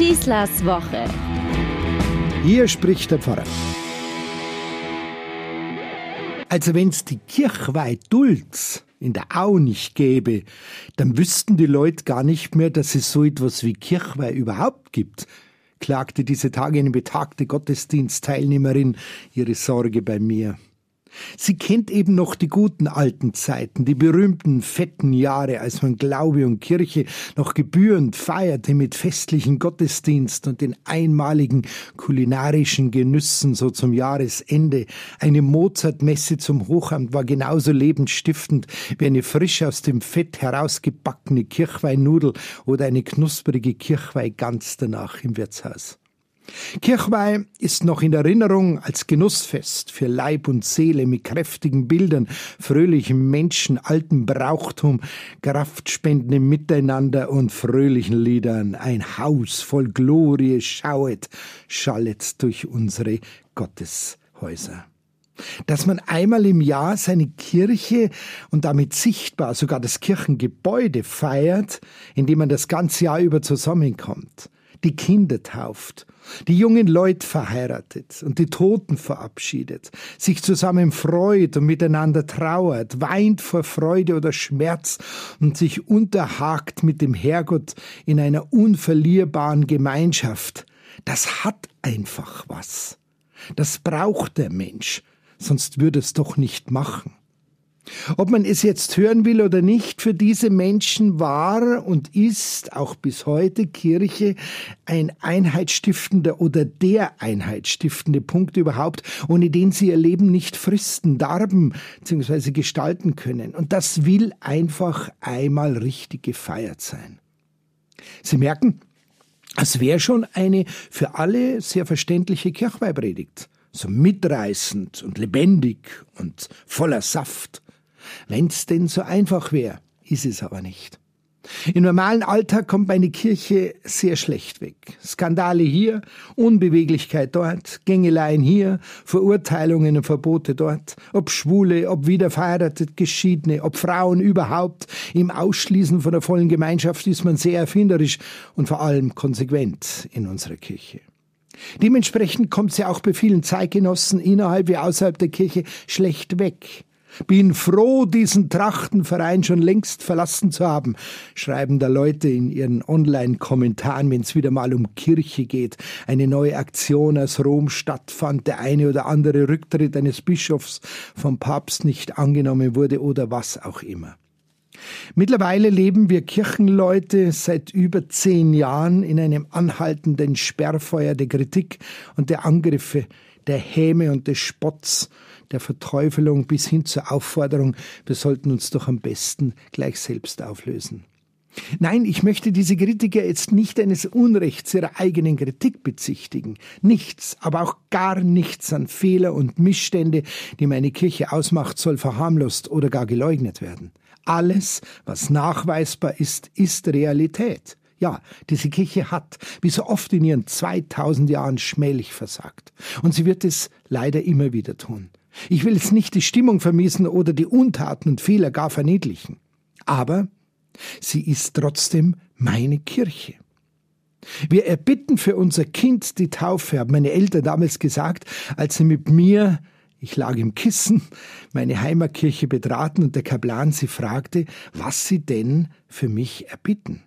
Schießlers Woche. Hier spricht der Pfarrer. Also wenn's die Kirchweih Dulz in der Au nicht gäbe, dann wüssten die Leute gar nicht mehr, dass es so etwas wie Kirchweih überhaupt gibt, klagte diese Tage eine betagte Gottesdienstteilnehmerin ihre Sorge bei mir. Sie kennt eben noch die guten alten Zeiten, die berühmten fetten Jahre, als man Glaube und Kirche noch gebührend feierte mit festlichen Gottesdienst und den einmaligen kulinarischen Genüssen so zum Jahresende. Eine Mozartmesse zum Hochamt war genauso lebensstiftend wie eine frisch aus dem Fett herausgebackene Kirchweihnudel oder eine knusprige Kirchweihgans danach im Wirtshaus. Kirchweih ist noch in Erinnerung als Genussfest für Leib und Seele mit kräftigen Bildern, fröhlichem Menschen, altem Brauchtum, kraftspendendem Miteinander und fröhlichen Liedern. Ein Haus voll Glorie schauet, schallet durch unsere Gotteshäuser dass man einmal im Jahr seine Kirche und damit sichtbar sogar das Kirchengebäude feiert, indem man das ganze Jahr über zusammenkommt die Kinder tauft, die jungen Leute verheiratet und die Toten verabschiedet, sich zusammen freut und miteinander trauert, weint vor Freude oder Schmerz und sich unterhakt mit dem Herrgott in einer unverlierbaren Gemeinschaft. Das hat einfach was. Das braucht der Mensch, sonst würde es doch nicht machen. Ob man es jetzt hören will oder nicht, für diese Menschen war und ist auch bis heute Kirche ein einheitsstiftender oder der einheitsstiftende Punkt überhaupt, ohne den sie ihr Leben nicht fristen, darben bzw. gestalten können. Und das will einfach einmal richtig gefeiert sein. Sie merken, es wäre schon eine für alle sehr verständliche Kirchweihpredigt so mitreißend und lebendig und voller Saft. Wenn's denn so einfach wäre, ist es aber nicht. Im normalen Alltag kommt meine Kirche sehr schlecht weg. Skandale hier, Unbeweglichkeit dort, Gängeleien hier, Verurteilungen und Verbote dort, ob Schwule, ob wiederverheiratet, Geschiedene, ob Frauen überhaupt. Im Ausschließen von der vollen Gemeinschaft ist man sehr erfinderisch und vor allem konsequent in unserer Kirche. Dementsprechend kommt sie auch bei vielen Zeitgenossen innerhalb wie außerhalb der Kirche schlecht weg. Bin froh, diesen Trachtenverein schon längst verlassen zu haben, schreiben da Leute in ihren Online-Kommentaren, wenn es wieder mal um Kirche geht. Eine neue Aktion aus Rom stattfand, der eine oder andere Rücktritt eines Bischofs vom Papst nicht angenommen wurde oder was auch immer. Mittlerweile leben wir Kirchenleute seit über zehn Jahren in einem anhaltenden Sperrfeuer der Kritik und der Angriffe, der Häme und des Spotts der Verteufelung bis hin zur Aufforderung, wir sollten uns doch am besten gleich selbst auflösen. Nein, ich möchte diese Kritiker jetzt nicht eines Unrechts ihrer eigenen Kritik bezichtigen. Nichts, aber auch gar nichts an Fehler und Missstände, die meine Kirche ausmacht, soll verharmlost oder gar geleugnet werden. Alles, was nachweisbar ist, ist Realität. Ja, diese Kirche hat, wie so oft in ihren 2000 Jahren, schmählich versagt. Und sie wird es leider immer wieder tun. Ich will jetzt nicht die Stimmung vermiesen oder die Untaten und Fehler gar verniedlichen. Aber sie ist trotzdem meine Kirche. Wir erbitten für unser Kind die Taufe, haben meine Eltern damals gesagt, als sie mit mir, ich lag im Kissen, meine Heimatkirche betraten und der Kaplan sie fragte, was sie denn für mich erbitten.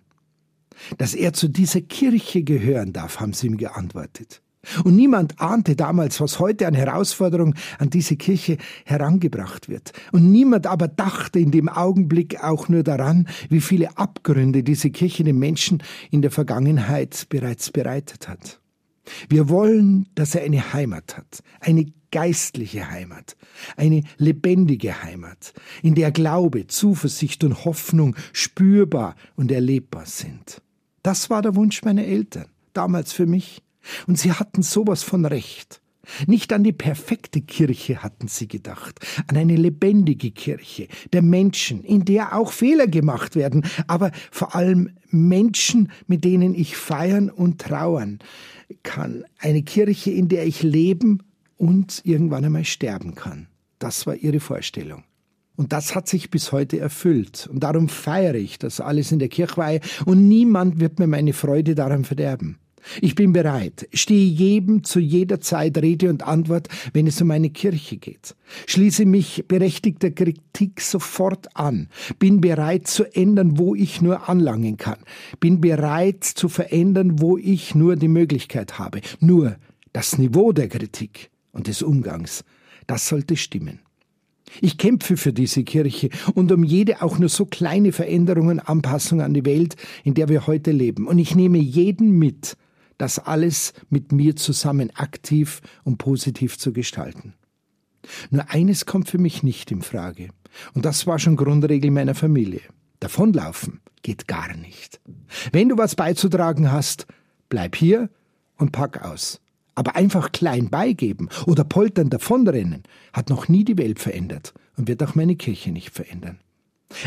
Dass er zu dieser Kirche gehören darf, haben sie mir geantwortet. Und niemand ahnte damals, was heute an Herausforderung an diese Kirche herangebracht wird. Und niemand aber dachte in dem Augenblick auch nur daran, wie viele Abgründe diese Kirche den Menschen in der Vergangenheit bereits bereitet hat. Wir wollen, dass er eine Heimat hat, eine geistliche Heimat, eine lebendige Heimat, in der Glaube, Zuversicht und Hoffnung spürbar und erlebbar sind. Das war der Wunsch meiner Eltern, damals für mich. Und sie hatten sowas von Recht. Nicht an die perfekte Kirche hatten sie gedacht, an eine lebendige Kirche der Menschen, in der auch Fehler gemacht werden, aber vor allem Menschen, mit denen ich feiern und trauern kann. Eine Kirche, in der ich leben und irgendwann einmal sterben kann. Das war ihre Vorstellung. Und das hat sich bis heute erfüllt. Und darum feiere ich das alles in der Kirchweihe und niemand wird mir meine Freude daran verderben. Ich bin bereit, stehe jedem zu jeder Zeit Rede und Antwort, wenn es um meine Kirche geht. Schließe mich berechtigter Kritik sofort an. Bin bereit zu ändern, wo ich nur anlangen kann. Bin bereit zu verändern, wo ich nur die Möglichkeit habe. Nur das Niveau der Kritik und des Umgangs, das sollte stimmen. Ich kämpfe für diese Kirche und um jede auch nur so kleine Veränderung und Anpassung an die Welt, in der wir heute leben. Und ich nehme jeden mit, das alles mit mir zusammen aktiv und positiv zu gestalten. Nur eines kommt für mich nicht in Frage. Und das war schon Grundregel meiner Familie. Davonlaufen geht gar nicht. Wenn du was beizutragen hast, bleib hier und pack aus. Aber einfach klein beigeben oder poltern davonrennen hat noch nie die Welt verändert und wird auch meine Kirche nicht verändern.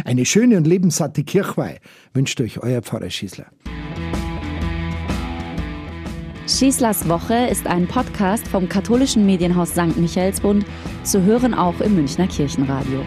Eine schöne und lebenssatte Kirchweih wünscht euch euer Pfarrer Schießler. Schießlers Woche ist ein Podcast vom katholischen Medienhaus St. Michaelsbund, zu hören auch im Münchner Kirchenradio.